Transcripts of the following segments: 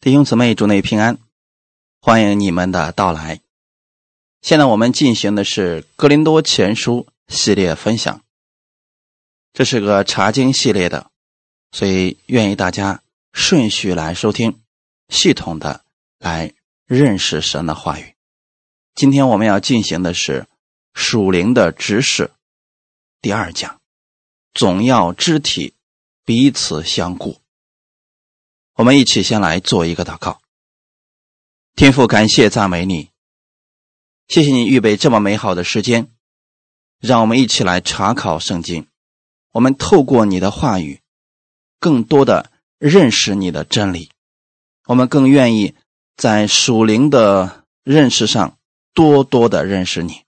弟兄姊妹，祝内平安，欢迎你们的到来。现在我们进行的是《格林多前书》系列分享，这是个查经系列的，所以愿意大家顺序来收听，系统的来认识神的话语。今天我们要进行的是属灵的知识第二讲，总要肢体彼此相顾。我们一起先来做一个祷告。天父，感谢赞美你，谢谢你预备这么美好的时间，让我们一起来查考圣经。我们透过你的话语，更多的认识你的真理。我们更愿意在属灵的认识上多多的认识你。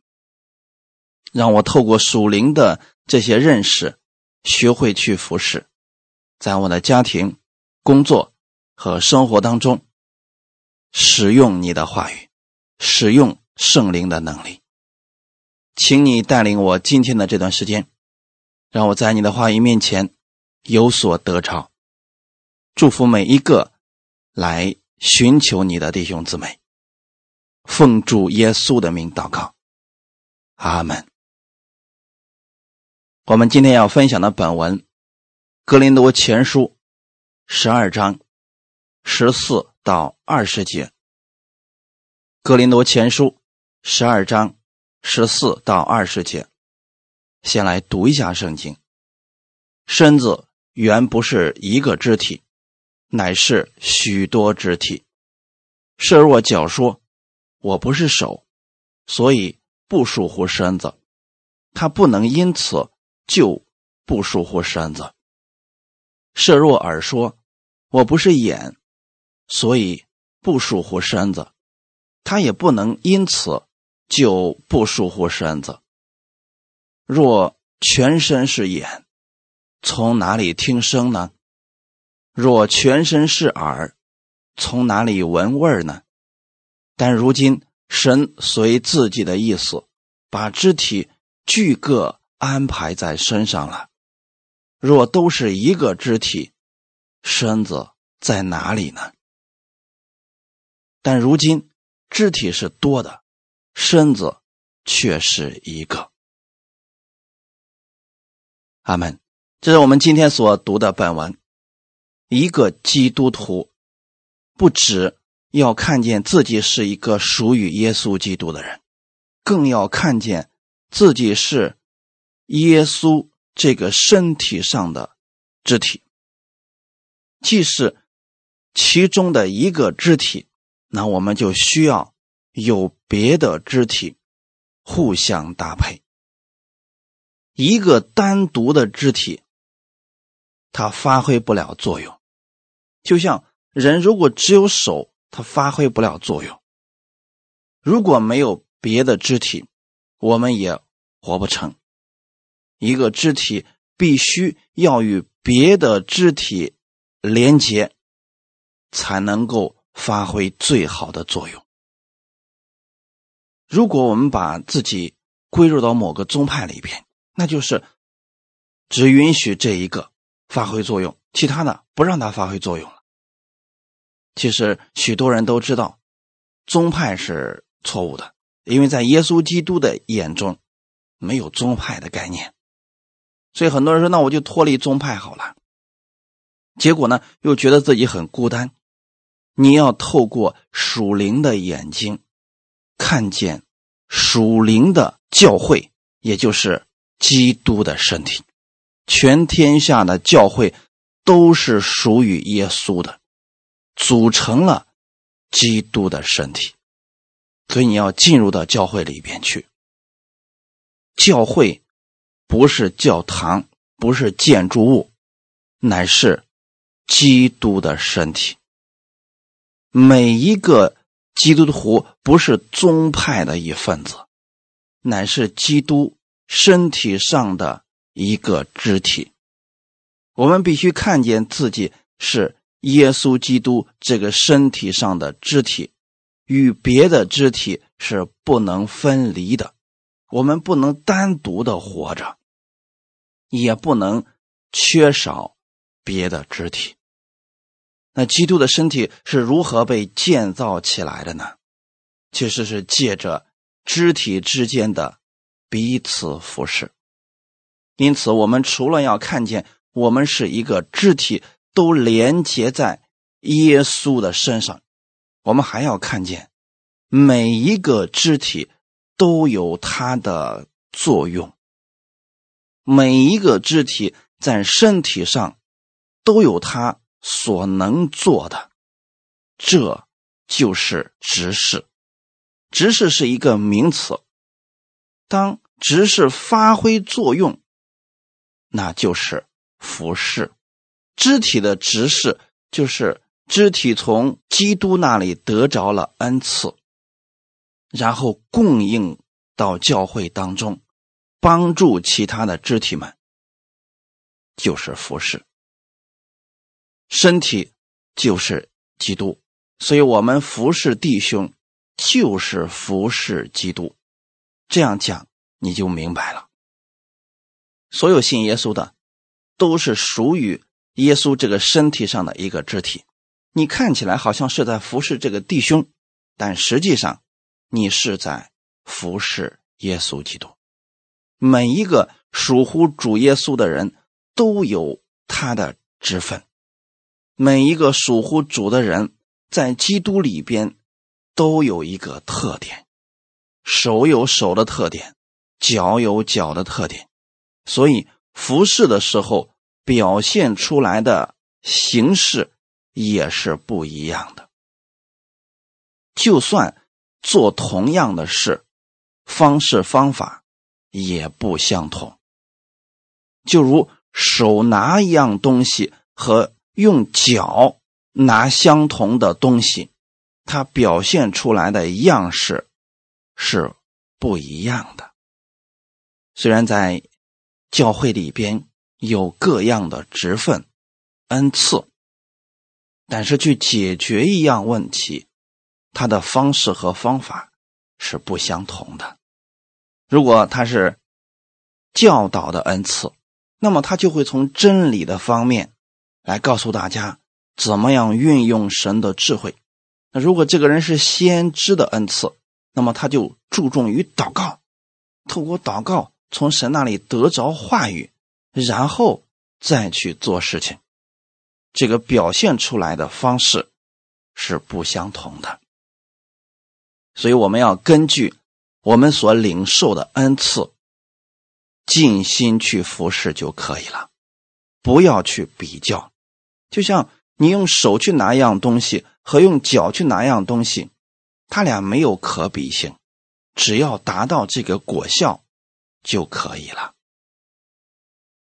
让我透过属灵的这些认识，学会去服侍，在我的家庭、工作。和生活当中，使用你的话语，使用圣灵的能力，请你带领我今天的这段时间，让我在你的话语面前有所得着。祝福每一个来寻求你的弟兄姊妹，奉主耶稣的名祷告，阿门。我们今天要分享的本文《格林多前书》十二章。十四到二十节，《格林多前书》十二章十四到二十节，先来读一下圣经。身子原不是一个肢体，乃是许多肢体。设若脚说：“我不是手，所以不属乎身子。”他不能因此就不属乎身子。设若耳说：“我不是眼。”所以不疏忽身子，他也不能因此就不疏忽身子。若全身是眼，从哪里听声呢？若全身是耳，从哪里闻味呢？但如今神随自己的意思，把肢体俱各安排在身上了。若都是一个肢体，身子在哪里呢？但如今肢体是多的，身子却是一个。阿门。这是我们今天所读的本文。一个基督徒不只要看见自己是一个属于耶稣基督的人，更要看见自己是耶稣这个身体上的肢体，既是其中的一个肢体。那我们就需要有别的肢体互相搭配。一个单独的肢体，它发挥不了作用。就像人如果只有手，它发挥不了作用。如果没有别的肢体，我们也活不成。一个肢体必须要与别的肢体连接，才能够。发挥最好的作用。如果我们把自己归入到某个宗派里边，那就是只允许这一个发挥作用，其他的不让它发挥作用了。其实许多人都知道，宗派是错误的，因为在耶稣基督的眼中没有宗派的概念，所以很多人说：“那我就脱离宗派好了。”结果呢，又觉得自己很孤单。你要透过属灵的眼睛，看见属灵的教会，也就是基督的身体。全天下的教会都是属于耶稣的，组成了基督的身体。所以你要进入到教会里边去。教会不是教堂，不是建筑物，乃是基督的身体。每一个基督徒不是宗派的一份子，乃是基督身体上的一个肢体。我们必须看见自己是耶稣基督这个身体上的肢体，与别的肢体是不能分离的。我们不能单独的活着，也不能缺少别的肢体。那基督的身体是如何被建造起来的呢？其实是借着肢体之间的彼此服侍。因此，我们除了要看见我们是一个肢体，都连接在耶稣的身上，我们还要看见每一个肢体都有它的作用，每一个肢体在身体上都有它所能做的，这就是执事。执事是一个名词，当执事发挥作用，那就是服侍。肢体的执事就是肢体从基督那里得着了恩赐，然后供应到教会当中，帮助其他的肢体们，就是服侍。身体就是基督，所以我们服侍弟兄。就是服侍基督，这样讲你就明白了。所有信耶稣的，都是属于耶稣这个身体上的一个肢体。你看起来好像是在服侍这个弟兄，但实际上你是在服侍耶稣基督。每一个属乎主耶稣的人都有他的职分，每一个属乎主的人在基督里边。都有一个特点，手有手的特点，脚有脚的特点，所以服侍的时候表现出来的形式也是不一样的。就算做同样的事，方式方法也不相同。就如手拿一样东西和用脚拿相同的东西。它表现出来的样式是不一样的。虽然在教会里边有各样的职分、恩赐，但是去解决一样问题，它的方式和方法是不相同的。如果他是教导的恩赐，那么他就会从真理的方面来告诉大家怎么样运用神的智慧。那如果这个人是先知的恩赐，那么他就注重于祷告，透过祷告从神那里得着话语，然后再去做事情。这个表现出来的方式是不相同的，所以我们要根据我们所领受的恩赐，尽心去服侍就可以了，不要去比较。就像你用手去拿一样东西。和用脚去拿一样东西，它俩没有可比性，只要达到这个果效就可以了。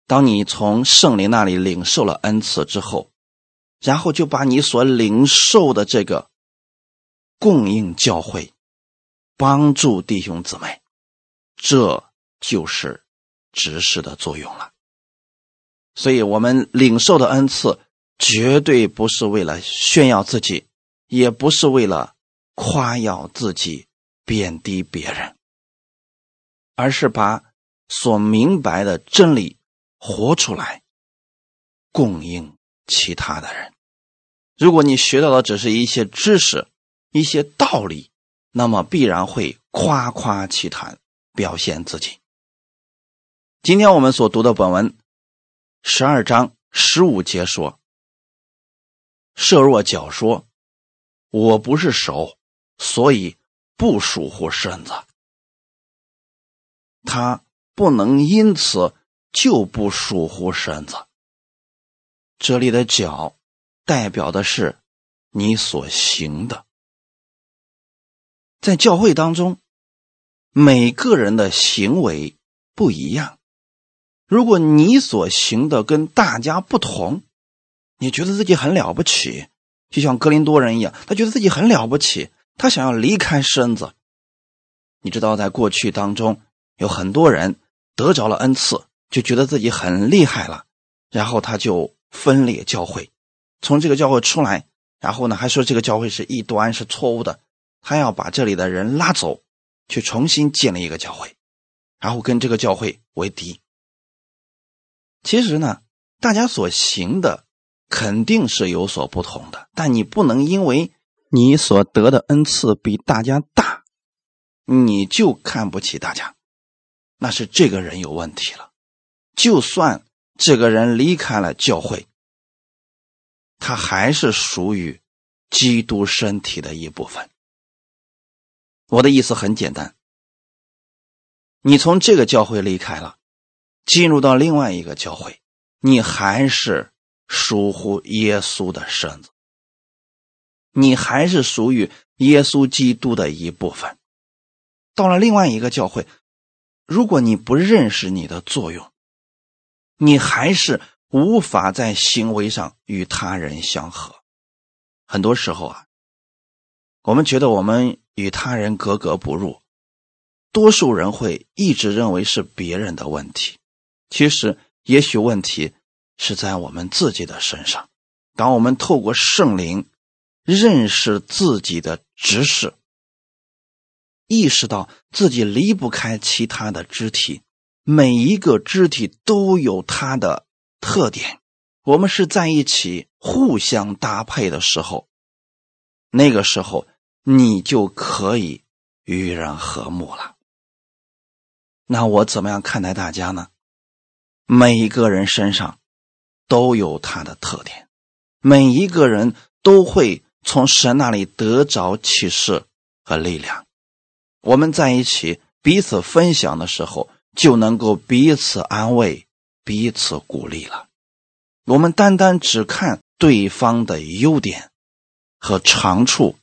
当你从圣灵那里领受了恩赐之后，然后就把你所领受的这个供应教会，帮助弟兄姊妹，这就是执事的作用了。所以，我们领受的恩赐。绝对不是为了炫耀自己，也不是为了夸耀自己、贬低别人，而是把所明白的真理活出来，供应其他的人。如果你学到的只是一些知识、一些道理，那么必然会夸夸其谈，表现自己。今天我们所读的本文十二章十五节说。设若脚说：“我不是手，所以不属乎身子。”他不能因此就不属乎身子。这里的脚代表的是你所行的。在教会当中，每个人的行为不一样。如果你所行的跟大家不同，你觉得自己很了不起，就像格林多人一样，他觉得自己很了不起，他想要离开身子。你知道，在过去当中，有很多人得着了恩赐，就觉得自己很厉害了，然后他就分裂教会，从这个教会出来，然后呢，还说这个教会是异端，是错误的，他要把这里的人拉走，去重新建立一个教会，然后跟这个教会为敌。其实呢，大家所行的。肯定是有所不同的。但你不能因为你所得的恩赐比大家大，你就看不起大家，那是这个人有问题了。就算这个人离开了教会，他还是属于基督身体的一部分。我的意思很简单，你从这个教会离开了，进入到另外一个教会，你还是属乎耶稣的身子，你还是属于耶稣基督的一部分。到了另外一个教会，如果你不认识你的作用，你还是。无法在行为上与他人相合，很多时候啊，我们觉得我们与他人格格不入，多数人会一直认为是别人的问题，其实也许问题是在我们自己的身上。当我们透过圣灵认识自己的知识，意识到自己离不开其他的肢体，每一个肢体都有它的。特点，我们是在一起互相搭配的时候，那个时候你就可以与人和睦了。那我怎么样看待大家呢？每一个人身上都有他的特点，每一个人都会从神那里得着启示和力量。我们在一起彼此分享的时候，就能够彼此安慰。彼此鼓励了，我们单单只看对方的优点和长处，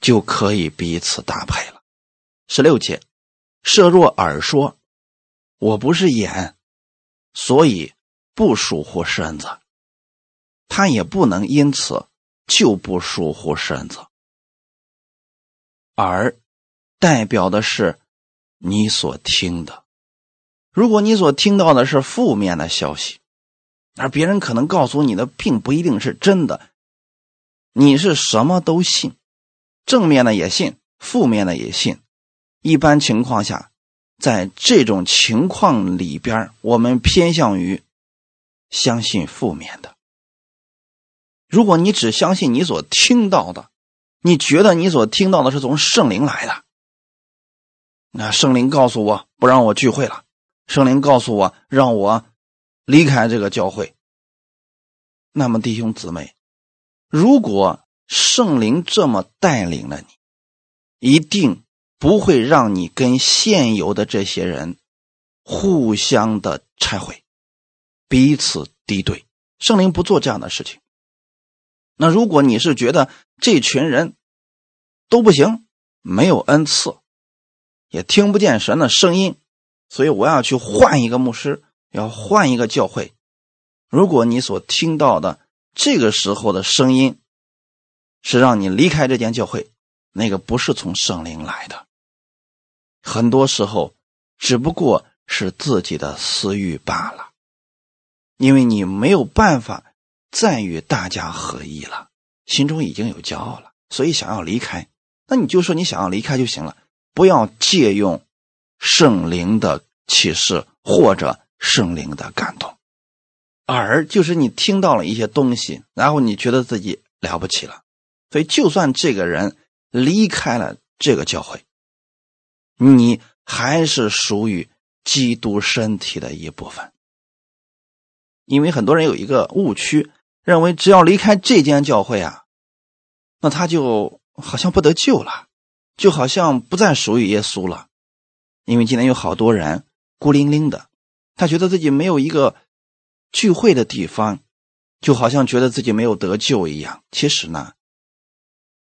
就可以彼此搭配了。十六节，设若耳说：“我不是眼，所以不疏忽身子。”他也不能因此就不疏忽身子。耳代表的是你所听的。如果你所听到的是负面的消息，而别人可能告诉你的并不一定是真的，你是什么都信，正面的也信，负面的也信。一般情况下，在这种情况里边，我们偏向于相信负面的。如果你只相信你所听到的，你觉得你所听到的是从圣灵来的，那圣灵告诉我不让我聚会了。圣灵告诉我，让我离开这个教会。那么，弟兄姊妹，如果圣灵这么带领了你，一定不会让你跟现有的这些人互相的拆毁，彼此敌对。圣灵不做这样的事情。那如果你是觉得这群人都不行，没有恩赐，也听不见神的声音。所以我要去换一个牧师，要换一个教会。如果你所听到的这个时候的声音是让你离开这间教会，那个不是从圣灵来的，很多时候只不过是自己的私欲罢了。因为你没有办法再与大家合一了，心中已经有骄傲了，所以想要离开，那你就说你想要离开就行了，不要借用。圣灵的启示或者圣灵的感动，耳就是你听到了一些东西，然后你觉得自己了不起了，所以就算这个人离开了这个教会，你还是属于基督身体的一部分。因为很多人有一个误区，认为只要离开这间教会啊，那他就好像不得救了，就好像不再属于耶稣了。因为今天有好多人孤零零的，他觉得自己没有一个聚会的地方，就好像觉得自己没有得救一样。其实呢，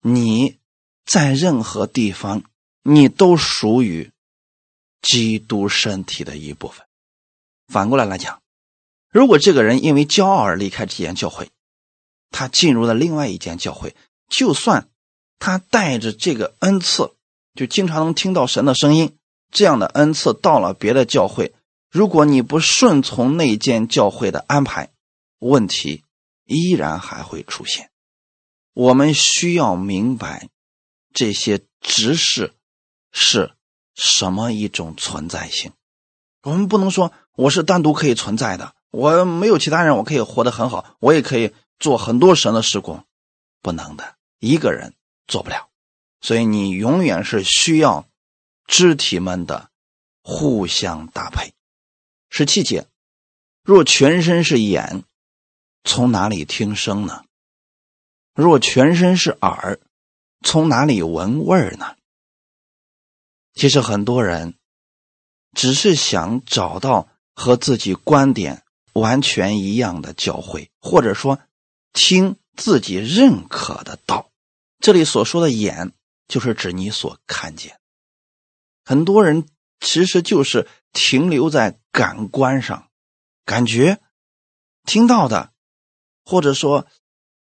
你在任何地方，你都属于基督身体的一部分。反过来来讲，如果这个人因为骄傲而离开这间教会，他进入了另外一间教会，就算他带着这个恩赐，就经常能听到神的声音。这样的恩赐到了别的教会，如果你不顺从那间教会的安排，问题依然还会出现。我们需要明白这些执事是什么一种存在性。我们不能说我是单独可以存在的，我没有其他人，我可以活得很好，我也可以做很多神的施工，不能的，一个人做不了。所以你永远是需要肢体们的互相搭配。十七节，若全身是眼，从哪里听声呢？若全身是耳，从哪里闻味儿呢？其实很多人只是想找到和自己观点完全一样的教会，或者说听自己认可的道。这里所说的眼，就是指你所看见。很多人其实就是停留在感官上，感觉听到的，或者说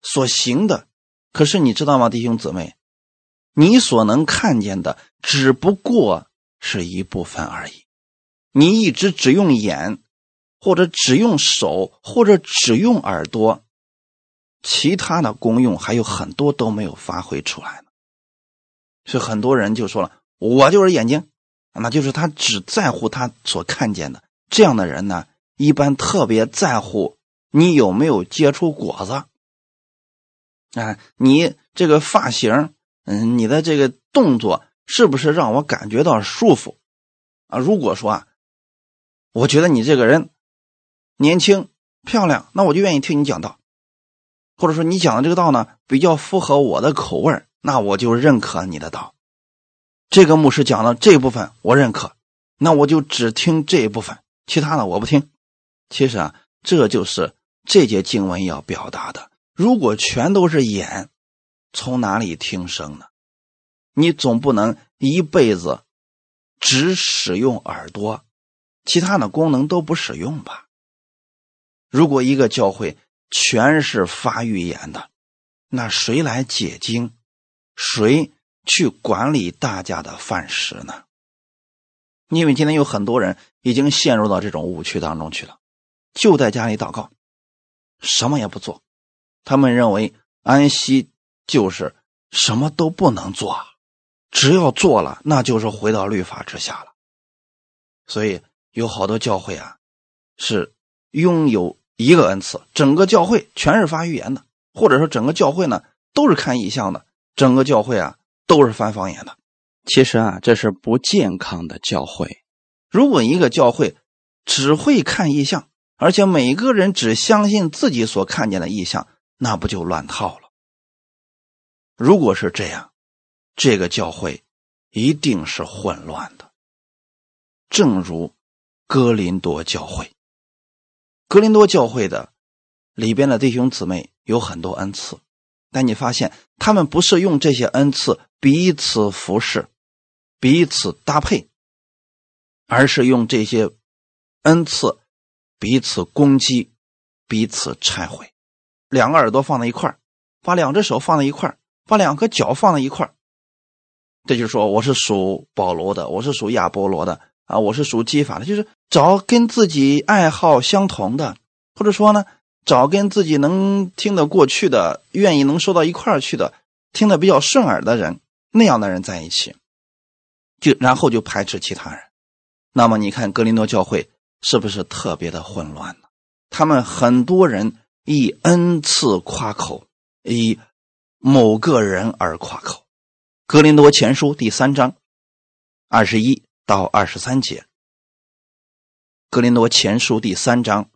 所行的。可是你知道吗，弟兄姊妹？你所能看见的只不过是一部分而已。你一直只用眼，或者只用手，或者只用耳朵，其他的功用还有很多都没有发挥出来呢。所以很多人就说了：“我就是眼睛，那就是他只在乎他所看见的。”这样的人呢，一般特别在乎你有没有结出果子啊，你这个发型。嗯，你的这个动作是不是让我感觉到舒服啊？如果说啊，我觉得你这个人年轻漂亮，那我就愿意听你讲道；或者说你讲的这个道呢比较符合我的口味那我就认可你的道。这个牧师讲的这部分我认可，那我就只听这一部分，其他的我不听。其实啊，这就是这节经文要表达的。如果全都是眼。从哪里听声呢？你总不能一辈子只使用耳朵，其他的功能都不使用吧？如果一个教会全是发预言的，那谁来解经？谁去管理大家的饭食呢？因为今天有很多人已经陷入到这种误区当中去了，就在家里祷告，什么也不做，他们认为安息。就是什么都不能做，只要做了，那就是回到律法之下了。所以有好多教会啊，是拥有一个恩赐，整个教会全是发预言的，或者说整个教会呢都是看异象的，整个教会啊都是翻方言的。其实啊，这是不健康的教会。如果一个教会只会看异象，而且每个人只相信自己所看见的异象，那不就乱套了？如果是这样，这个教会一定是混乱的。正如哥林多教会，格林多教会的里边的弟兄姊妹有很多恩赐，但你发现他们不是用这些恩赐彼此服侍、彼此搭配，而是用这些恩赐彼此攻击、彼此拆毁。两个耳朵放在一块把两只手放在一块把两个脚放在一块这就是说我是属保罗的，我是属亚波罗的啊，我是属基法的，就是找跟自己爱好相同的，或者说呢，找跟自己能听得过去的，愿意能说到一块去的，听得比较顺耳的人，那样的人在一起，就然后就排斥其他人。那么你看格林多教会是不是特别的混乱呢？他们很多人以恩赐夸口，以。某个人而夸口，《格林多前书》第三章二十一到二十三节，《格林多前书》第三章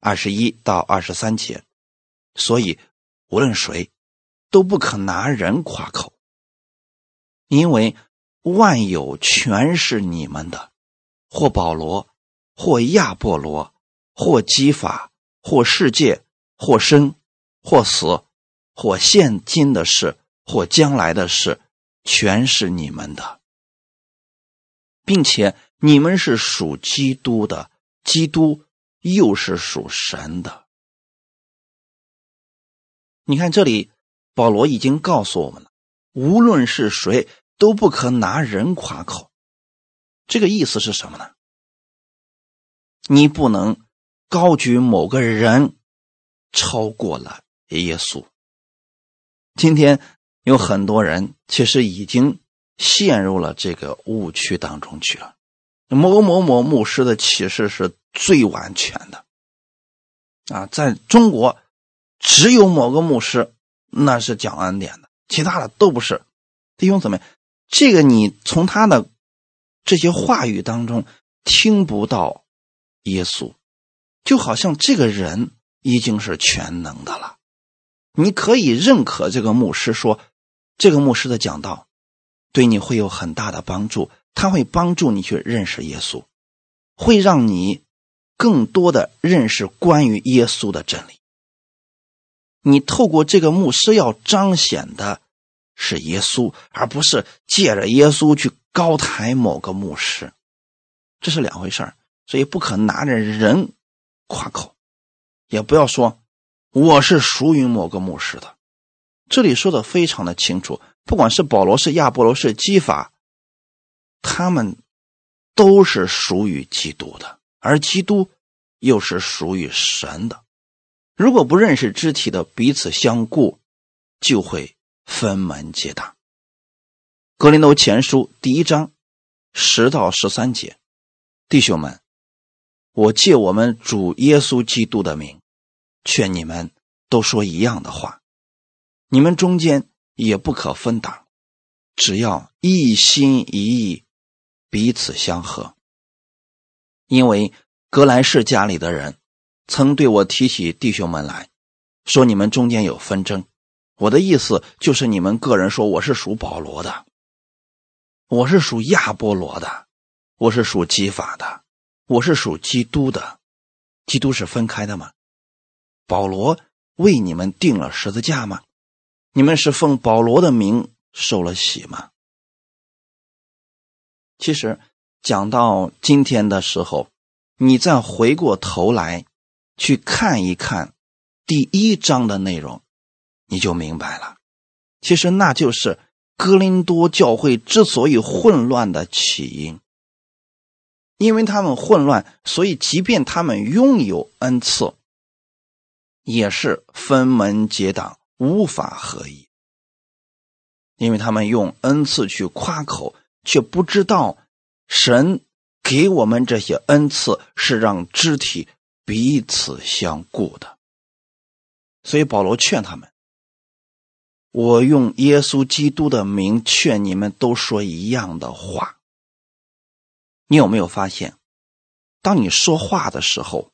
二十一到二十三节。所以，无论谁都不可拿人夸口，因为万有全是你们的，或保罗，或亚波罗，或基法，或世界，或生，或死。或现今的事，或将来的事，全是你们的，并且你们是属基督的，基督又是属神的。你看这里，保罗已经告诉我们了，无论是谁都不可拿人夸口。这个意思是什么呢？你不能高举某个人超过了耶稣。今天有很多人其实已经陷入了这个误区当中去了。某某某牧师的启示是最完全的啊，在中国只有某个牧师那是讲恩典的，其他的都不是。弟兄姊妹，这个你从他的这些话语当中听不到耶稣，就好像这个人已经是全能的了。你可以认可这个牧师说，这个牧师的讲道对你会有很大的帮助，他会帮助你去认识耶稣，会让你更多的认识关于耶稣的真理。你透过这个牧师要彰显的。是耶稣，而不是借着耶稣去高抬某个牧师，这是两回事儿所以不可拿着人夸口，也不要说我是属于某个牧师的。这里说的非常的清楚，不管是保罗是亚波罗是基法，他们都是属于基督的，而基督又是属于神的。如果不认识肢体的彼此相顾，就会。分门结党。格林多前书第一章十到十三节，弟兄们，我借我们主耶稣基督的名，劝你们都说一样的话，你们中间也不可分党，只要一心一意，彼此相合。因为格莱士家里的人曾对我提起弟兄们来说，你们中间有纷争。我的意思就是，你们个人说我是属保罗的，我是属亚波罗的，我是属基法的，我是属基督的。基督是分开的吗？保罗为你们定了十字架吗？你们是奉保罗的名受了洗吗？其实讲到今天的时候，你再回过头来去看一看第一章的内容。你就明白了，其实那就是哥林多教会之所以混乱的起因。因为他们混乱，所以即便他们拥有恩赐，也是分门结党，无法合一。因为他们用恩赐去夸口，却不知道神给我们这些恩赐是让肢体彼此相顾的。所以保罗劝他们。我用耶稣基督的名劝你们都说一样的话。你有没有发现，当你说话的时候，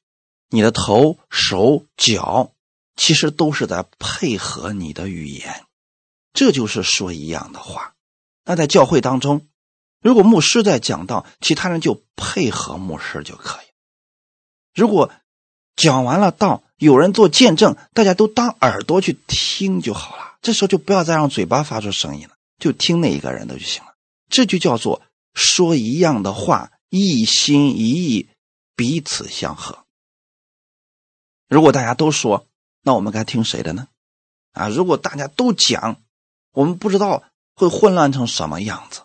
你的头、手、脚其实都是在配合你的语言，这就是说一样的话。那在教会当中，如果牧师在讲道，其他人就配合牧师就可以；如果讲完了道，有人做见证，大家都当耳朵去听就好了。这时候就不要再让嘴巴发出声音了，就听那一个人的就行了。这就叫做说一样的话，一心一意，彼此相合。如果大家都说，那我们该听谁的呢？啊，如果大家都讲，我们不知道会混乱成什么样子。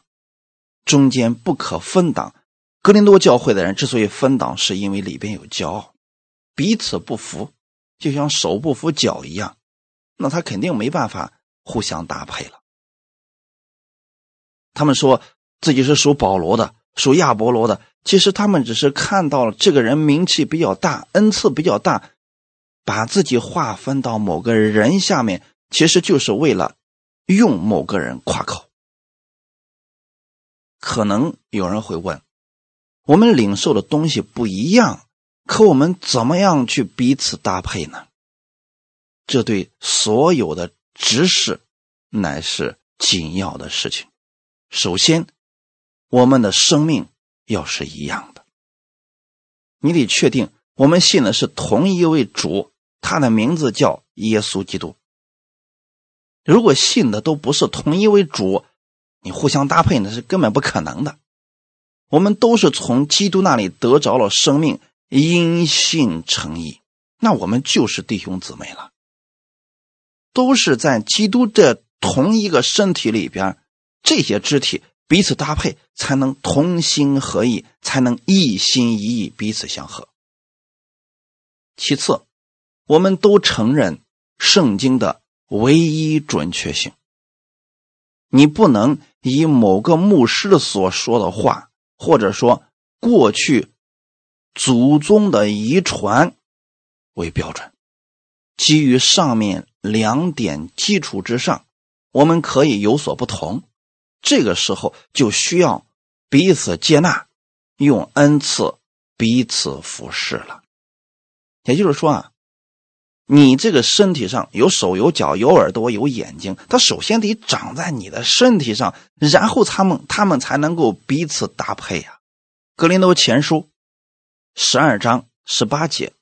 中间不可分党。格林多教会的人之所以分党，是因为里边有骄傲，彼此不服，就像手不服脚一样。那他肯定没办法互相搭配了。他们说自己是属保罗的，属亚伯罗的，其实他们只是看到了这个人名气比较大，恩赐比较大，把自己划分到某个人下面，其实就是为了用某个人夸口。可能有人会问：我们领受的东西不一样，可我们怎么样去彼此搭配呢？这对所有的执事乃是紧要的事情。首先，我们的生命要是一样的。你得确定我们信的是同一位主，他的名字叫耶稣基督。如果信的都不是同一位主，你互相搭配那是根本不可能的。我们都是从基督那里得着了生命，因信成义，那我们就是弟兄姊妹了。都是在基督这同一个身体里边，这些肢体彼此搭配，才能同心合意，才能一心一意彼此相合。其次，我们都承认圣经的唯一准确性。你不能以某个牧师所说的话，或者说过去祖宗的遗传为标准。基于上面两点基础之上，我们可以有所不同。这个时候就需要彼此接纳，用恩赐彼此服侍了。也就是说啊，你这个身体上有手有脚有耳朵有眼睛，它首先得长在你的身体上，然后他们他们才能够彼此搭配呀。格林多前书十二章十八节，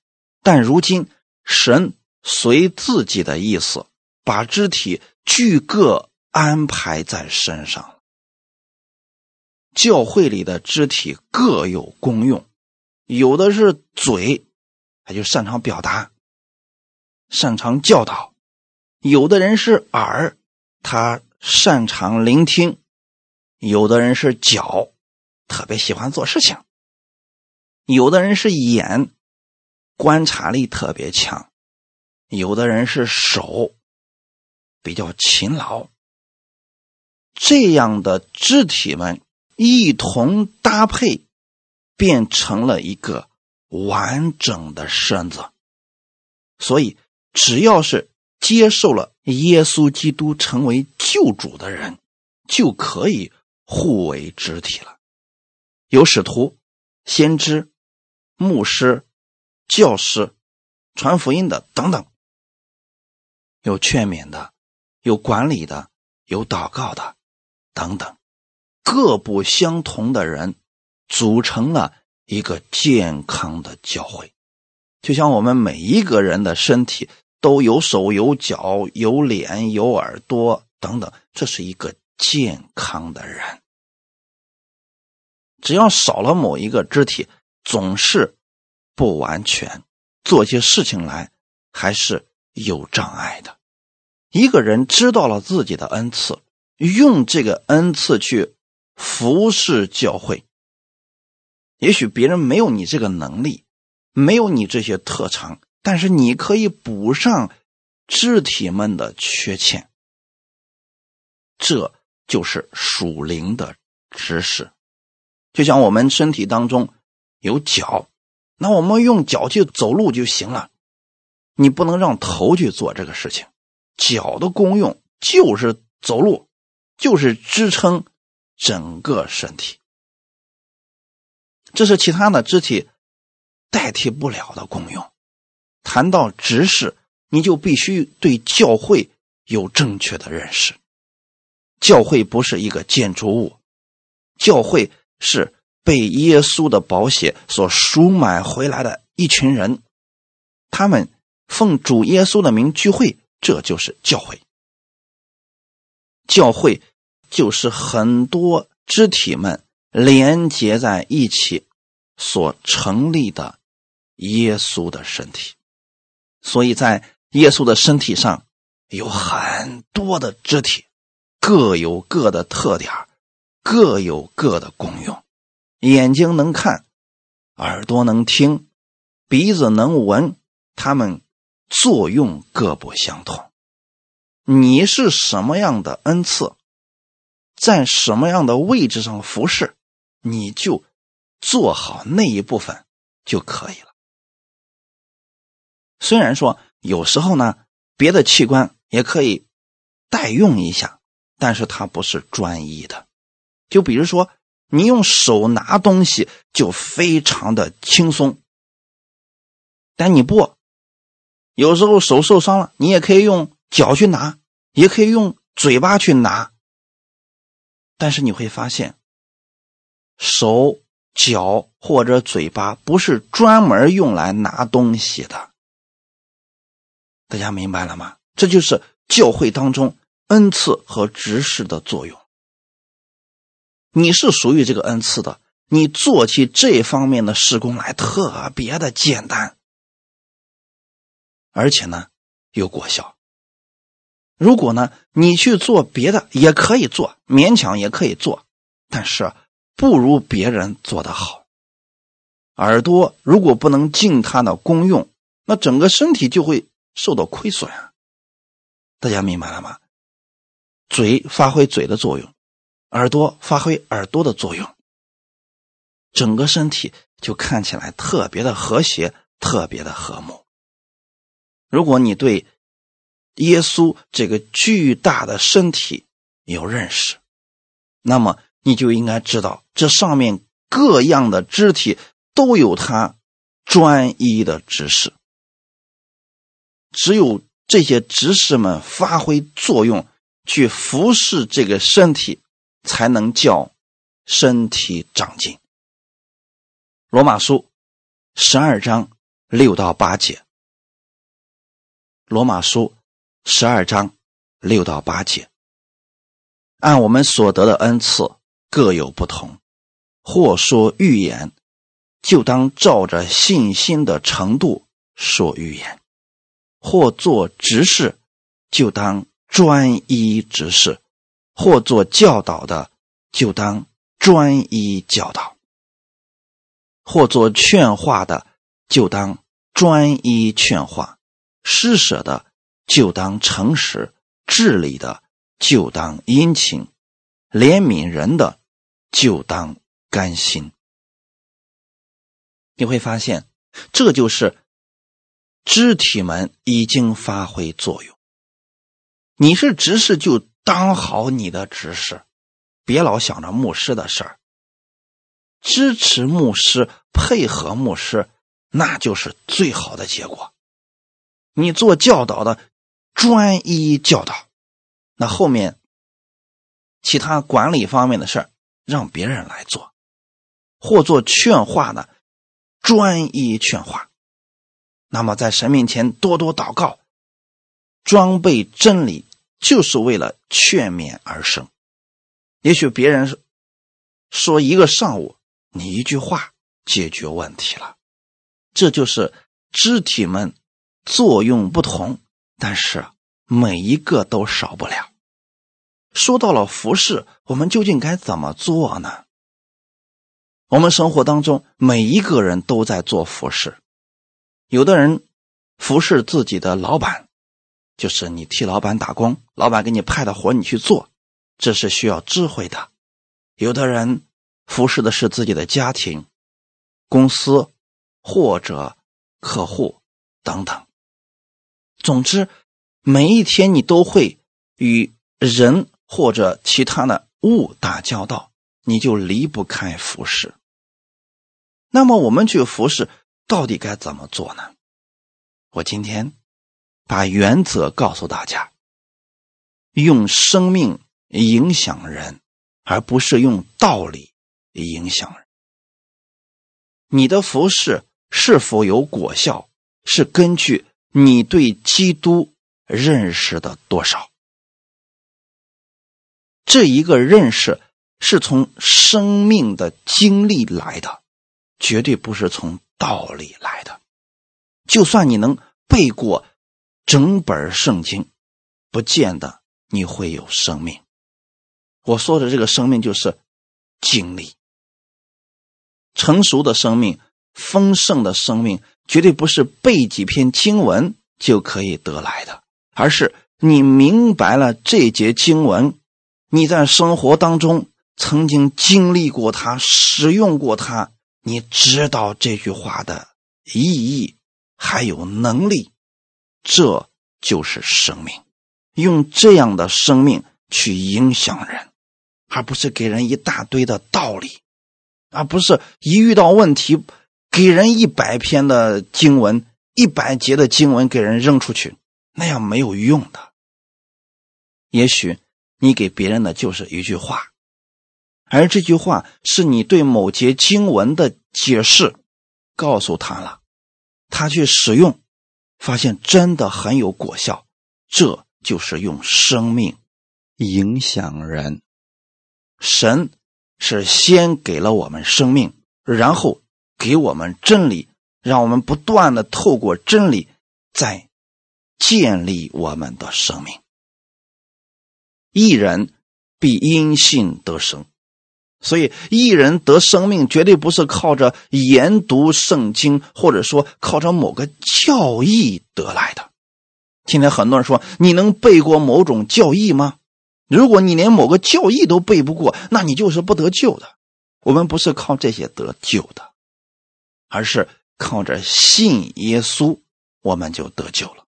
但如今神随自己的意思，把肢体俱各安排在身上。教会里的肢体各有功用，有的是嘴。他就擅长表达，擅长教导；有的人是耳，他擅长聆听；有的人是脚，特别喜欢做事情；有的人是眼，观察力特别强；有的人是手，比较勤劳。这样的肢体们一同搭配，变成了一个。完整的身子，所以只要是接受了耶稣基督成为救主的人，就可以互为肢体了。有使徒、先知、牧师、教师、传福音的等等，有劝勉的，有管理的，有祷告的等等，各不相同的人组成了。一个健康的教会，就像我们每一个人的身体都有手有脚有脸有耳朵等等，这是一个健康的人。只要少了某一个肢体，总是不完全，做些事情来还是有障碍的。一个人知道了自己的恩赐，用这个恩赐去服侍教会。也许别人没有你这个能力，没有你这些特长，但是你可以补上肢体们的缺欠。这就是属灵的知识。就像我们身体当中有脚，那我们用脚去走路就行了。你不能让头去做这个事情。脚的功用就是走路，就是支撑整个身体。这是其他的肢体代替不了的功用。谈到执事，你就必须对教会有正确的认识。教会不是一个建筑物，教会是被耶稣的宝血所赎买回来的一群人，他们奉主耶稣的名聚会，这就是教会。教会就是很多肢体们连接在一起。所成立的耶稣的身体，所以在耶稣的身体上有很多的肢体，各有各的特点，各有各的功用。眼睛能看，耳朵能听，鼻子能闻，它们作用各不相同。你是什么样的恩赐，在什么样的位置上服侍，你就。做好那一部分就可以了。虽然说有时候呢，别的器官也可以代用一下，但是它不是专一的。就比如说，你用手拿东西就非常的轻松，但你不，有时候手受伤了，你也可以用脚去拿，也可以用嘴巴去拿，但是你会发现手。脚或者嘴巴不是专门用来拿东西的，大家明白了吗？这就是教会当中恩赐和执事的作用。你是属于这个恩赐的，你做起这方面的施工来特别的简单，而且呢有果效。如果呢你去做别的也可以做，勉强也可以做，但是。不如别人做得好。耳朵如果不能尽它的功用，那整个身体就会受到亏损啊！大家明白了吗？嘴发挥嘴的作用，耳朵发挥耳朵的作用，整个身体就看起来特别的和谐，特别的和睦。如果你对耶稣这个巨大的身体有认识，那么你就应该知道，这上面各样的肢体都有他专一的指示。只有这些执事们发挥作用，去服侍这个身体，才能叫身体长进。罗马书十二章六到八节。罗马书十二章六到八节。按我们所得的恩赐各有不同，或说预言，就当照着信心的程度说预言。或做执事，就当专一执事；或做教导的，就当专一教导；或做劝化的，就当专一劝化；施舍的，就当诚实；治理的，就当殷勤；怜悯人的，就当甘心。你会发现，这就是。肢体们已经发挥作用。你是执事，就当好你的执事，别老想着牧师的事儿。支持牧师，配合牧师，那就是最好的结果。你做教导的，专一教导，那后面其他管理方面的事儿让别人来做，或做劝化的，专一劝化。那么，在神面前多多祷告，装备真理，就是为了劝勉而生。也许别人说一个上午，你一句话解决问题了。这就是肢体们作用不同，但是每一个都少不了。说到了服饰，我们究竟该怎么做呢？我们生活当中每一个人都在做服饰。有的人服侍自己的老板，就是你替老板打工，老板给你派的活你去做，这是需要智慧的。有的人服侍的是自己的家庭、公司或者客户等等。总之，每一天你都会与人或者其他的物打交道，你就离不开服侍。那么，我们去服侍。到底该怎么做呢？我今天把原则告诉大家：用生命影响人，而不是用道理影响人。你的服饰是否有果效，是根据你对基督认识的多少。这一个认识是从生命的经历来的，绝对不是从。道理来的，就算你能背过整本圣经，不见得你会有生命。我说的这个生命就是经历，成熟的生命、丰盛的生命，绝对不是背几篇经文就可以得来的，而是你明白了这节经文，你在生活当中曾经经历过它，使用过它。你知道这句话的意义，还有能力，这就是生命。用这样的生命去影响人，而不是给人一大堆的道理，而不是一遇到问题给人一百篇的经文、一百节的经文给人扔出去，那样没有用的。也许你给别人的就是一句话。而这句话是你对某节经文的解释，告诉他了，他去使用，发现真的很有果效。这就是用生命影响人。神是先给了我们生命，然后给我们真理，让我们不断的透过真理在建立我们的生命。一人必因信得生。所以，一人得生命，绝对不是靠着研读圣经，或者说靠着某个教义得来的。今天很多人说：“你能背过某种教义吗？”如果你连某个教义都背不过，那你就是不得救的。我们不是靠这些得救的，而是靠着信耶稣，我们就得救了。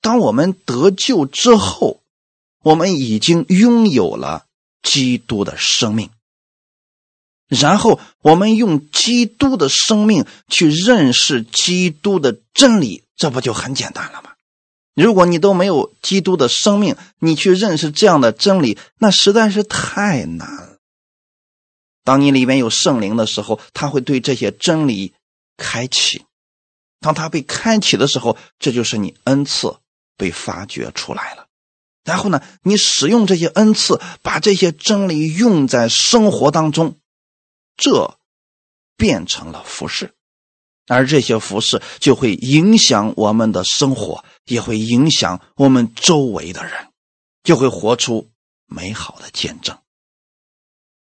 当我们得救之后，我们已经拥有了基督的生命。然后我们用基督的生命去认识基督的真理，这不就很简单了吗？如果你都没有基督的生命，你去认识这样的真理，那实在是太难了。当你里面有圣灵的时候，他会对这些真理开启。当他被开启的时候，这就是你恩赐被发掘出来了。然后呢，你使用这些恩赐，把这些真理用在生活当中。这变成了服饰，而这些服饰就会影响我们的生活，也会影响我们周围的人，就会活出美好的见证。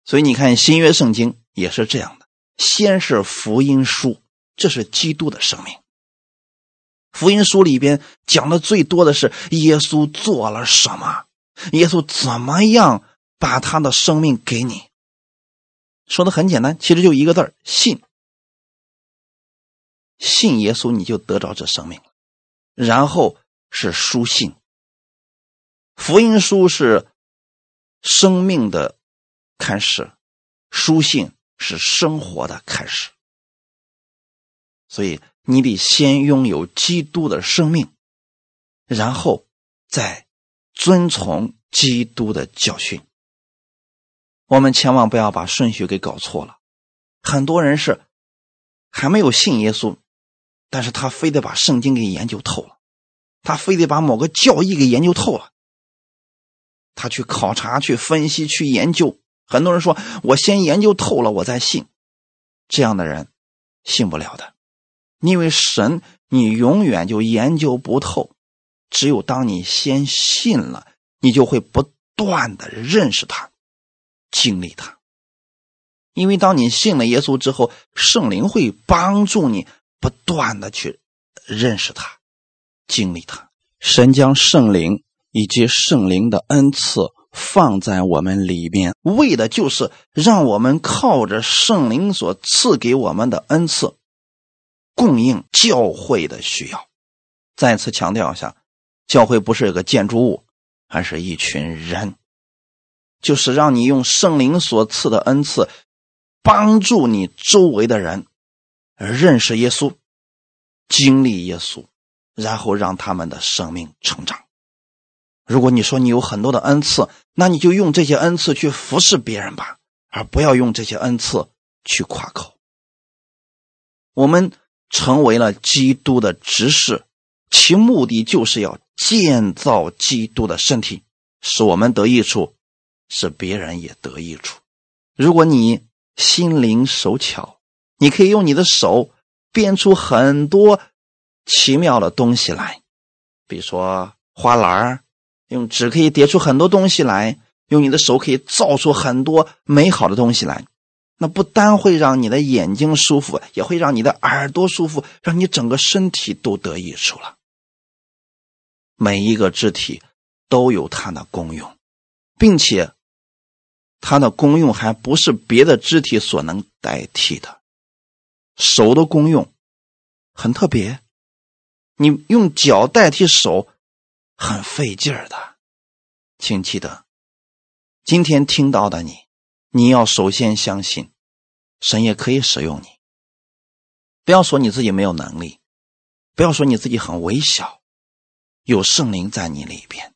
所以你看，新约圣经也是这样的：先是福音书，这是基督的生命。福音书里边讲的最多的是耶稣做了什么，耶稣怎么样把他的生命给你。说的很简单，其实就一个字儿：信。信耶稣，你就得着这生命了。然后是书信，福音书是生命的开始，书信是生活的开始。所以你得先拥有基督的生命，然后再遵从基督的教训。我们千万不要把顺序给搞错了。很多人是还没有信耶稣，但是他非得把圣经给研究透了，他非得把某个教义给研究透了，他去考察、去分析、去研究。很多人说：“我先研究透了，我再信。”这样的人信不了的，因为神你永远就研究不透。只有当你先信了，你就会不断的认识他。经历他，因为当你信了耶稣之后，圣灵会帮助你不断的去认识他、经历他。神将圣灵以及圣灵的恩赐放在我们里面，为的就是让我们靠着圣灵所赐给我们的恩赐，供应教会的需要。再次强调一下，教会不是一个建筑物，而是一群人。就是让你用圣灵所赐的恩赐，帮助你周围的人认识耶稣、经历耶稣，然后让他们的生命成长。如果你说你有很多的恩赐，那你就用这些恩赐去服侍别人吧，而不要用这些恩赐去夸口。我们成为了基督的执事，其目的就是要建造基督的身体，使我们得益处。使别人也得益处。如果你心灵手巧，你可以用你的手编出很多奇妙的东西来，比如说花篮用纸可以叠出很多东西来，用你的手可以造出很多美好的东西来。那不单会让你的眼睛舒服，也会让你的耳朵舒服，让你整个身体都得益处了。每一个肢体都有它的功用。并且，它的功用还不是别的肢体所能代替的。手的功用很特别，你用脚代替手很费劲儿的。请记得，今天听到的你，你要首先相信，神也可以使用你。不要说你自己没有能力，不要说你自己很微小，有圣灵在你里边。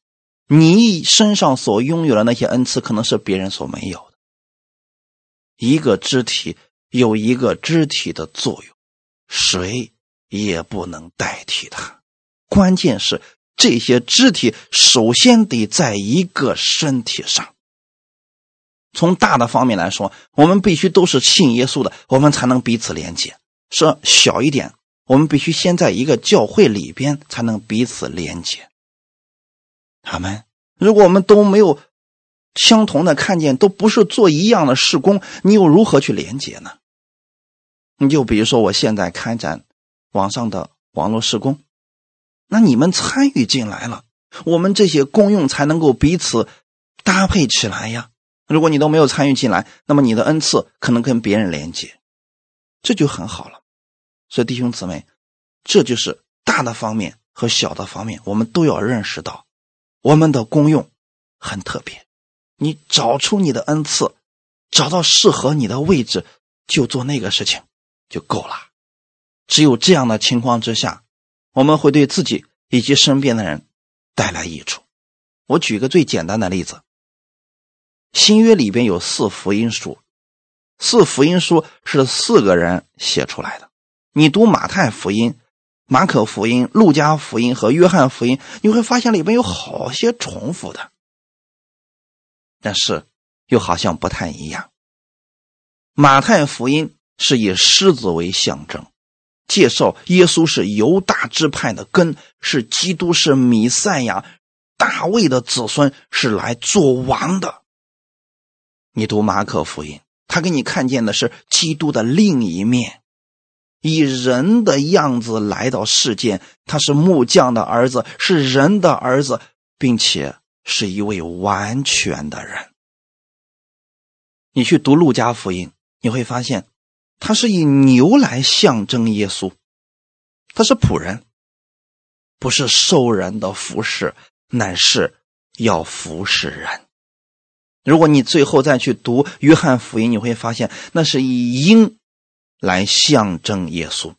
你身上所拥有的那些恩赐，可能是别人所没有的。一个肢体有一个肢体的作用，谁也不能代替它。关键是这些肢体首先得在一个身体上。从大的方面来说，我们必须都是信耶稣的，我们才能彼此连接。说小一点，我们必须先在一个教会里边，才能彼此连接。他们，如果我们都没有相同的看见，都不是做一样的事工，你又如何去连接呢？你就比如说，我现在开展网上的网络施工，那你们参与进来了，我们这些公用才能够彼此搭配起来呀。如果你都没有参与进来，那么你的恩赐可能跟别人连接，这就很好了。所以弟兄姊妹，这就是大的方面。和小的方面，我们都要认识到，我们的功用很特别。你找出你的恩赐，找到适合你的位置，就做那个事情就够了。只有这样的情况之下，我们会对自己以及身边的人带来益处。我举个最简单的例子：新约里边有四福音书，四福音书是四个人写出来的。你读马太福音。马可福音、路加福音和约翰福音，你会发现里边有好些重复的，但是又好像不太一样。马太福音是以狮子为象征，介绍耶稣是犹大支派的根，是基督，是弥赛亚，大卫的子孙，是来做王的。你读马可福音，他给你看见的是基督的另一面。以人的样子来到世间，他是木匠的儿子，是人的儿子，并且是一位完全的人。你去读路加福音，你会发现，他是以牛来象征耶稣，他是仆人，不是受人的服侍，乃是要服侍人。如果你最后再去读约翰福音，你会发现，那是以鹰。来象征耶稣，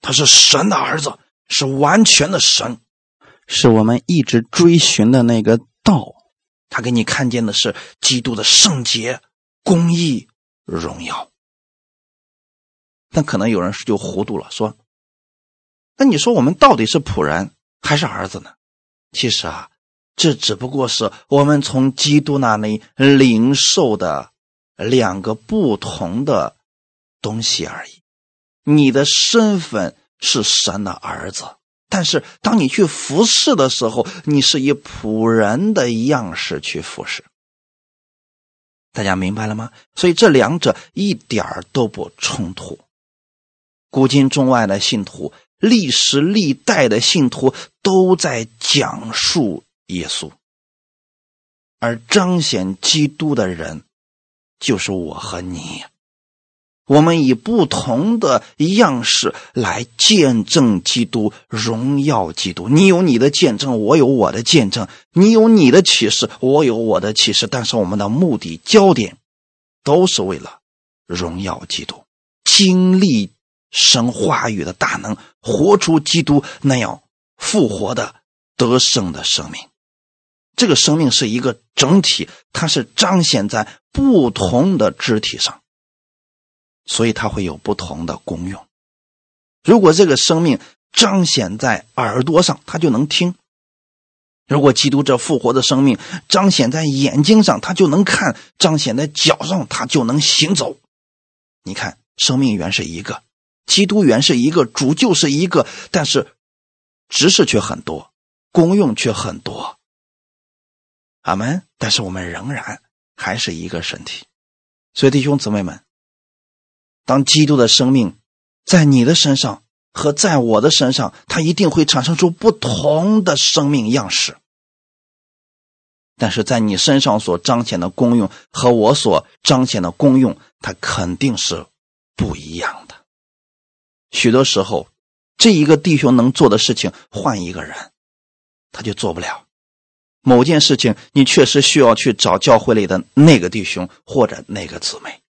他是神的儿子，是完全的神，是我们一直追寻的那个道。他给你看见的是基督的圣洁、公义、荣耀。但可能有人就糊涂了，说：“那你说我们到底是仆人还是儿子呢？”其实啊，这只不过是我们从基督那里领受的两个不同的。东西而已，你的身份是神的儿子，但是当你去服侍的时候，你是以仆人的样式去服侍。大家明白了吗？所以这两者一点都不冲突。古今中外的信徒，历史历代的信徒都在讲述耶稣，而彰显基督的人，就是我和你。我们以不同的样式来见证基督、荣耀基督。你有你的见证，我有我的见证；你有你的启示，我有我的启示。但是我们的目的、焦点，都是为了荣耀基督，经历神话语的大能，活出基督那样复活的得胜的生命。这个生命是一个整体，它是彰显在不同的肢体上。所以它会有不同的功用。如果这个生命彰显在耳朵上，它就能听；如果基督这复活的生命彰显在眼睛上，它就能看；彰显在脚上，它就能行走。你看，生命原是一个，基督原是一个，主就是一个，但是知识却很多，功用却很多。阿门。但是我们仍然还是一个身体。所以弟兄姊妹们。当基督的生命在你的身上和在我的身上，它一定会产生出不同的生命样式。但是在你身上所彰显的功用和我所彰显的功用，它肯定是不一样的。许多时候，这一个弟兄能做的事情，换一个人他就做不了。某件事情，你确实需要去找教会里的那个弟兄或者那个姊妹。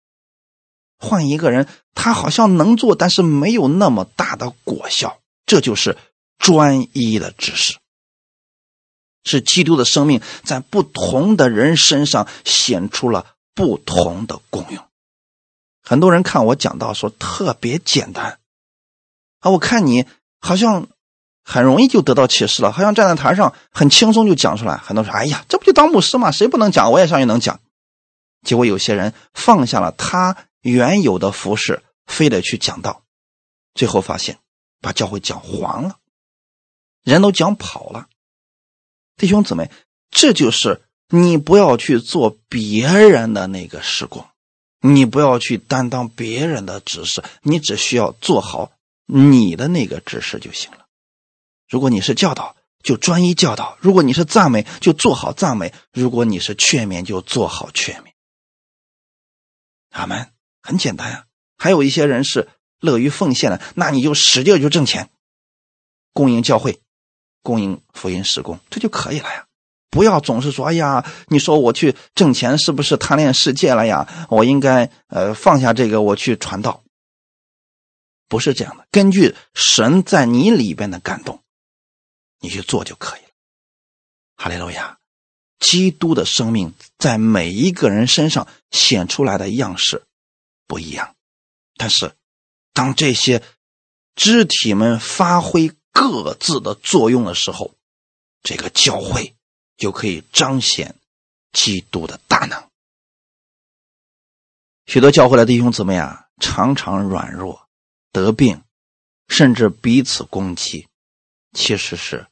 换一个人，他好像能做，但是没有那么大的果效。这就是专一的知识，是基督的生命在不同的人身上显出了不同的功用。很多人看我讲到说特别简单啊，我看你好像很容易就得到启示了，好像站在台上很轻松就讲出来。很多人说：“哎呀，这不就当牧师吗？谁不能讲？我也上去能讲。”结果有些人放下了他。原有的服饰，非得去讲道，最后发现把教会讲黄了，人都讲跑了。弟兄姊妹，这就是你不要去做别人的那个时光，你不要去担当别人的指示，你只需要做好你的那个指示就行了。如果你是教导，就专一教导；如果你是赞美，就做好赞美；如果你是劝勉，就做好劝勉。阿门。很简单呀，还有一些人是乐于奉献的，那你就使劲就挣钱，供应教会，供应福音施工，这就可以了呀。不要总是说，哎呀，你说我去挣钱是不是贪恋世界了呀？我应该呃放下这个，我去传道。不是这样的，根据神在你里边的感动，你去做就可以了。哈利路亚！基督的生命在每一个人身上显出来的样式不一样，但是当这些肢体们发挥各自的作用的时候，这个教会。就可以彰显基督的大能。许多教会的弟兄姊妹啊，常常软弱、得病，甚至彼此攻击，其实是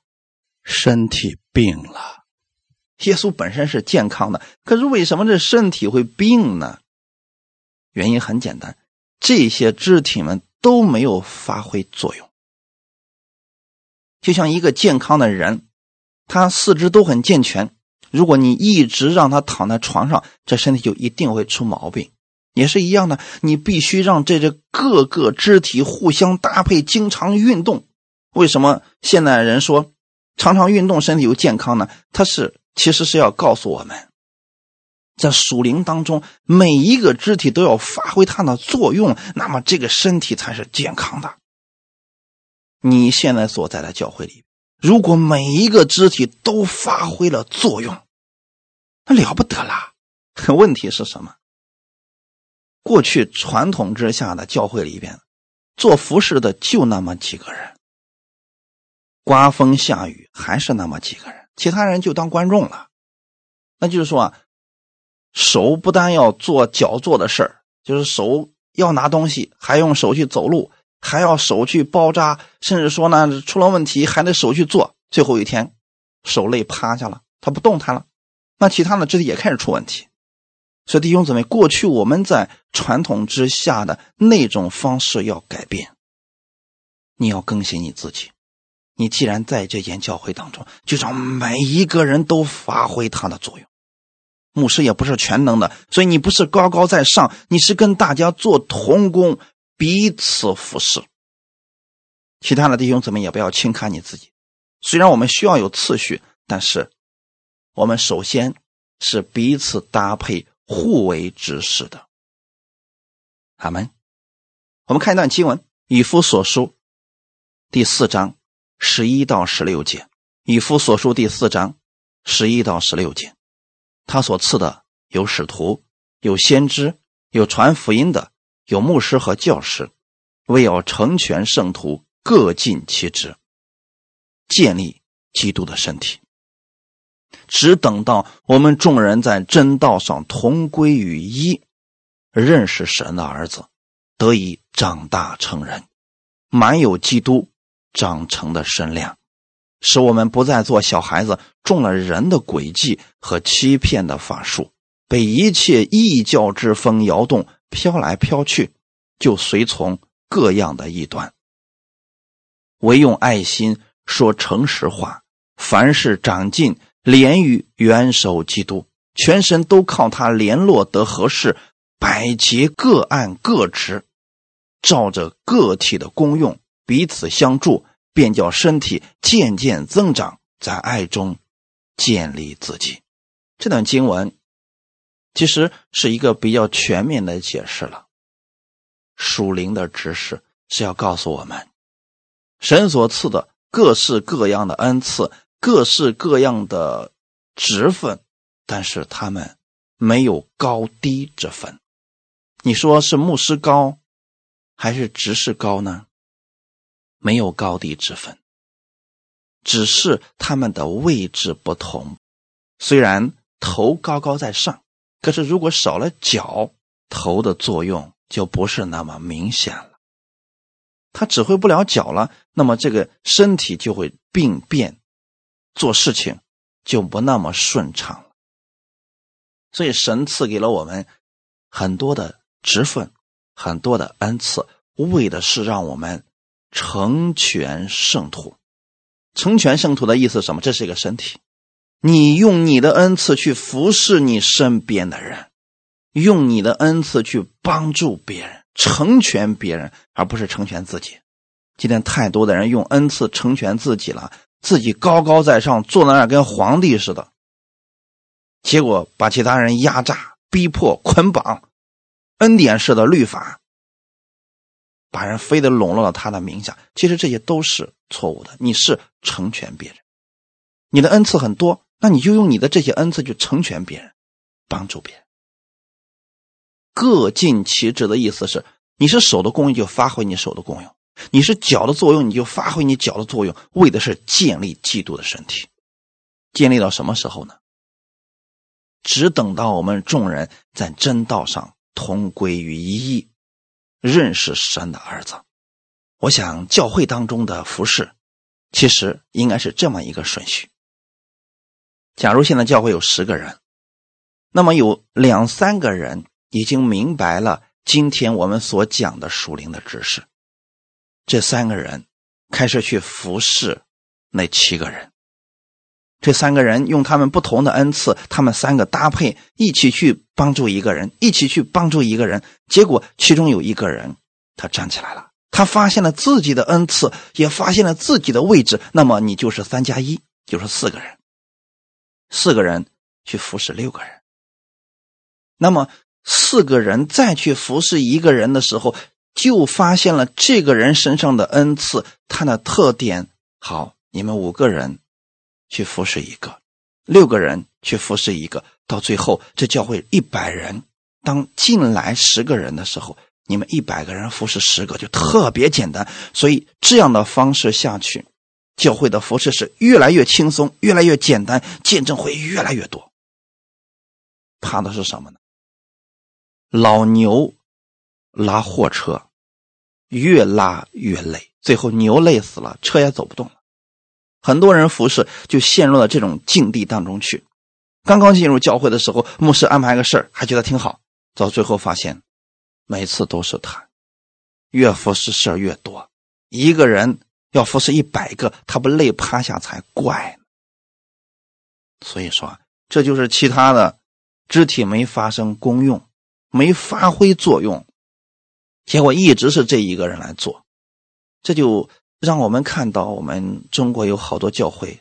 身体病了。耶稣本身是健康的，可是为什么这身体会病呢？原因很简单，这些肢体们都没有发挥作用，就像一个健康的人。他四肢都很健全，如果你一直让他躺在床上，这身体就一定会出毛病。也是一样的，你必须让这这各个肢体互相搭配，经常运动。为什么现代人说常常运动身体又健康呢？他是其实是要告诉我们，在属灵当中，每一个肢体都要发挥它的作用，那么这个身体才是健康的。你现在所在的教会里。如果每一个肢体都发挥了作用，那了不得了。问题是什么？过去传统之下的教会里边，做服饰的就那么几个人，刮风下雨还是那么几个人，其他人就当观众了。那就是说啊，手不但要做脚做的事儿，就是手要拿东西，还用手去走路。还要手去包扎，甚至说呢，出了问题还得手去做。最后一天，手累趴下了，他不动弹了，那其他的肢体也开始出问题。所以弟兄姊妹，过去我们在传统之下的那种方式要改变，你要更新你自己。你既然在这间教会当中，就让每一个人都发挥他的作用。牧师也不是全能的，所以你不是高高在上，你是跟大家做同工。彼此服侍，其他的弟兄姊妹也不要轻看你自己。虽然我们需要有次序，但是我们首先是彼此搭配、互为指使的。阿门。我们看一段经文，《以夫所书》第四章十一到十六节，《以夫所书》第四章十一到十六节，他所赐的有使徒，有先知，有传福音的。有牧师和教师，为要成全圣徒，各尽其职，建立基督的身体。只等到我们众人在真道上同归于一，认识神的儿子，得以长大成人，满有基督长成的身量，使我们不再做小孩子，中了人的诡计和欺骗的法术，被一切异教之风摇动。飘来飘去，就随从各样的异端。唯用爱心说诚实话，凡事长进，连于元首基督，全身都靠他联络得合适，百节各按各职，照着个体的功用彼此相助，便叫身体渐渐增长，在爱中建立自己。这段经文。其实是一个比较全面的解释了。属灵的知识是要告诉我们，神所赐的各式各样的恩赐，各式各样的职分，但是他们没有高低之分。你说是牧师高，还是执事高呢？没有高低之分，只是他们的位置不同。虽然头高高在上。可是，如果少了脚，头的作用就不是那么明显了。他指挥不了脚了，那么这个身体就会病变，做事情就不那么顺畅了。所以，神赐给了我们很多的职分，很多的恩赐，为的是让我们成全圣徒。成全圣徒的意思是什么？这是一个身体。你用你的恩赐去服侍你身边的人，用你的恩赐去帮助别人，成全别人，而不是成全自己。今天太多的人用恩赐成全自己了，自己高高在上，坐在那儿跟皇帝似的，结果把其他人压榨、逼迫、捆绑，恩典式的律法，把人非得笼络到他的名下。其实这些都是错误的。你是成全别人，你的恩赐很多，那你就用你的这些恩赐去成全别人，帮助别人。各尽其职的意思是，你是手的功用就发挥你手的功用。你是脚的作用，你就发挥你脚的作用，为的是建立基督的身体。建立到什么时候呢？只等到我们众人在真道上同归于一，认识神的儿子。我想教会当中的服饰，其实应该是这么一个顺序。假如现在教会有十个人，那么有两三个人已经明白了今天我们所讲的属灵的知识。这三个人开始去服侍那七个人。这三个人用他们不同的恩赐，他们三个搭配一起去帮助一个人，一起去帮助一个人。结果其中有一个人他站起来了，他发现了自己的恩赐，也发现了自己的位置。那么你就是三加一，就是四个人。四个人去服侍六个人。那么四个人再去服侍一个人的时候。就发现了这个人身上的恩赐，他的特点好。你们五个人去服侍一个，六个人去服侍一个，到最后这教会一百人，当进来十个人的时候，你们一百个人服侍十个就特别简单。所以这样的方式下去，教会的服侍是越来越轻松，越来越简单，见证会越来越多。怕的是什么呢？老牛。拉货车，越拉越累，最后牛累死了，车也走不动。很多人服侍就陷入了这种境地当中去。刚刚进入教会的时候，牧师安排个事儿，还觉得挺好，到最后发现，每次都是他，越服侍事儿越多。一个人要服侍一百个，他不累趴下才怪呢。所以说，这就是其他的肢体没发生功用，没发挥作用。结果一直是这一个人来做，这就让我们看到，我们中国有好多教会，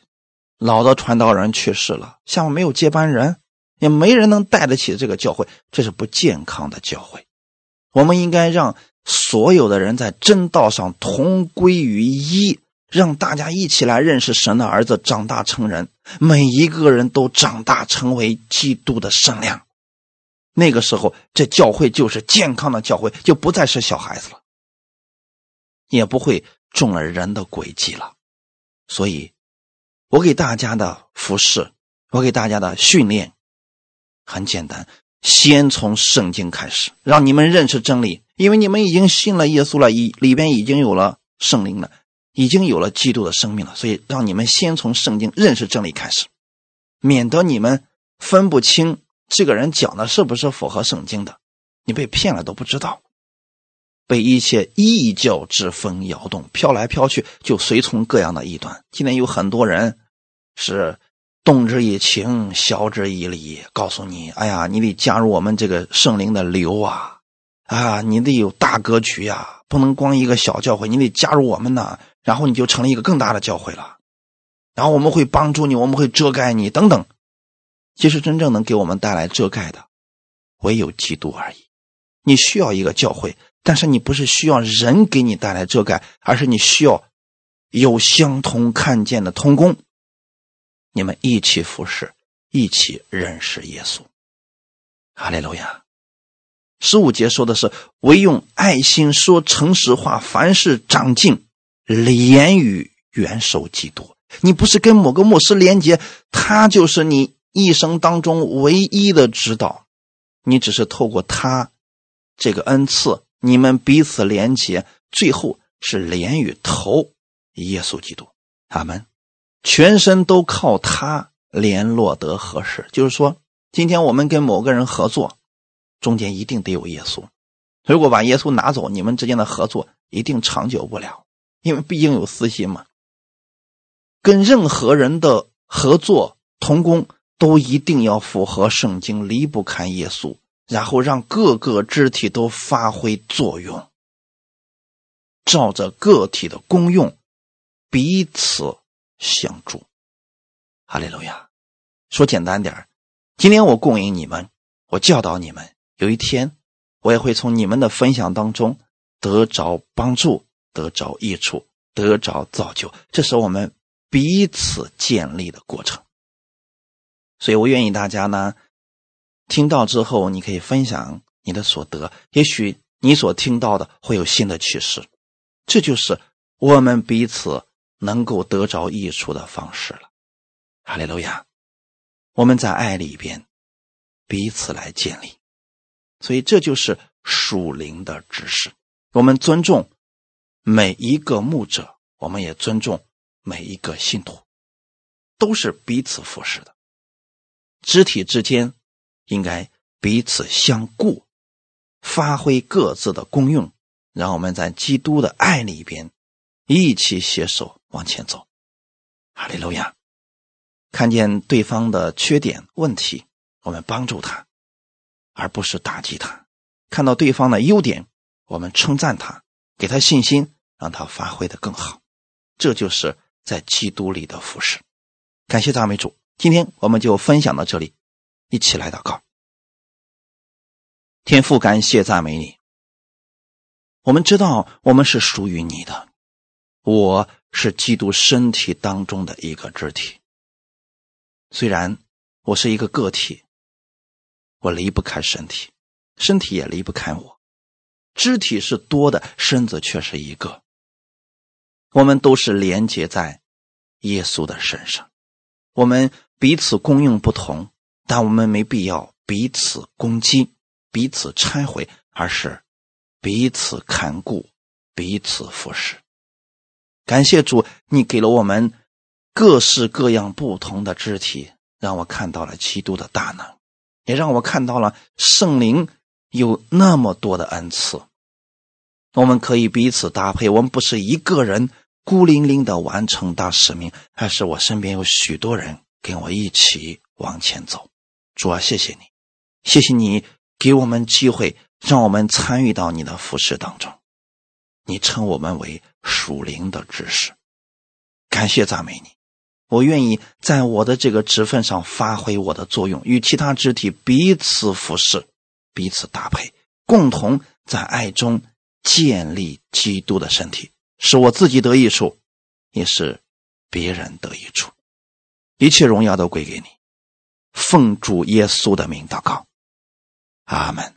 老的传道人去世了，下面没有接班人，也没人能带得起这个教会，这是不健康的教会。我们应该让所有的人在真道上同归于一，让大家一起来认识神的儿子，长大成人，每一个人都长大成为基督的圣量。那个时候，这教会就是健康的教会，就不再是小孩子了，也不会中了人的诡计了。所以，我给大家的服饰，我给大家的训练，很简单，先从圣经开始，让你们认识真理，因为你们已经信了耶稣了，已里边已经有了圣灵了，已经有了基督的生命了，所以让你们先从圣经认识真理开始，免得你们分不清。这个人讲的是不是符合圣经的？你被骗了都不知道，被一切异教之风摇动，飘来飘去，就随从各样的异端。今天有很多人是动之以情，晓之以理，告诉你：哎呀，你得加入我们这个圣灵的流啊！啊，你得有大格局呀，不能光一个小教会，你得加入我们呢，然后你就成了一个更大的教会了。然后我们会帮助你，我们会遮盖你，等等。其实真正能给我们带来遮盖的，唯有基督而已。你需要一个教会，但是你不是需要人给你带来遮盖，而是你需要有相同看见的同工，你们一起服侍，一起认识耶稣。哈利路亚。十五节说的是：唯用爱心说诚实话，凡事长进，连语元首基督。你不是跟某个牧师连接，他就是你。一生当中唯一的指导，你只是透过他这个恩赐，你们彼此连结，最后是连与头耶稣基督，阿门。全身都靠他联络得合适。就是说，今天我们跟某个人合作，中间一定得有耶稣。如果把耶稣拿走，你们之间的合作一定长久不了，因为毕竟有私心嘛。跟任何人的合作同工。都一定要符合圣经，离不开耶稣，然后让各个肢体都发挥作用，照着个体的功用，彼此相助。哈利路亚。说简单点今天我供应你们，我教导你们，有一天我也会从你们的分享当中得着帮助，得着益处，得着造就。这是我们彼此建立的过程。所以我愿意大家呢，听到之后你可以分享你的所得，也许你所听到的会有新的启示。这就是我们彼此能够得着益处的方式了。哈利路亚！我们在爱里边彼此来建立，所以这就是属灵的知识。我们尊重每一个牧者，我们也尊重每一个信徒，都是彼此服侍的。肢体之间应该彼此相顾，发挥各自的功用。让我们在基督的爱里边一起携手往前走，哈利路亚！看见对方的缺点问题，我们帮助他，而不是打击他；看到对方的优点，我们称赞他，给他信心，让他发挥的更好。这就是在基督里的服饰。感谢赞美主，今天我们就分享到这里，一起来祷告。天父，感谢赞美你。我们知道，我们是属于你的。我是基督身体当中的一个肢体。虽然我是一个个体，我离不开身体，身体也离不开我。肢体是多的，身子却是一个。我们都是连接在耶稣的身上。我们彼此功用不同，但我们没必要彼此攻击、彼此拆毁，而是。彼此看顾，彼此服侍。感谢主，你给了我们各式各样不同的肢体，让我看到了基督的大能，也让我看到了圣灵有那么多的恩赐。我们可以彼此搭配，我们不是一个人孤零零的完成大使命，而是我身边有许多人跟我一起往前走。主啊，谢谢你，谢谢你给我们机会。让我们参与到你的服饰当中，你称我们为属灵的知识，感谢赞美你。我愿意在我的这个职份上发挥我的作用，与其他肢体彼此服侍，彼此搭配，共同在爱中建立基督的身体，使我自己得益处，也是别人得益处。一切荣耀都归给你，奉主耶稣的名祷告，阿门。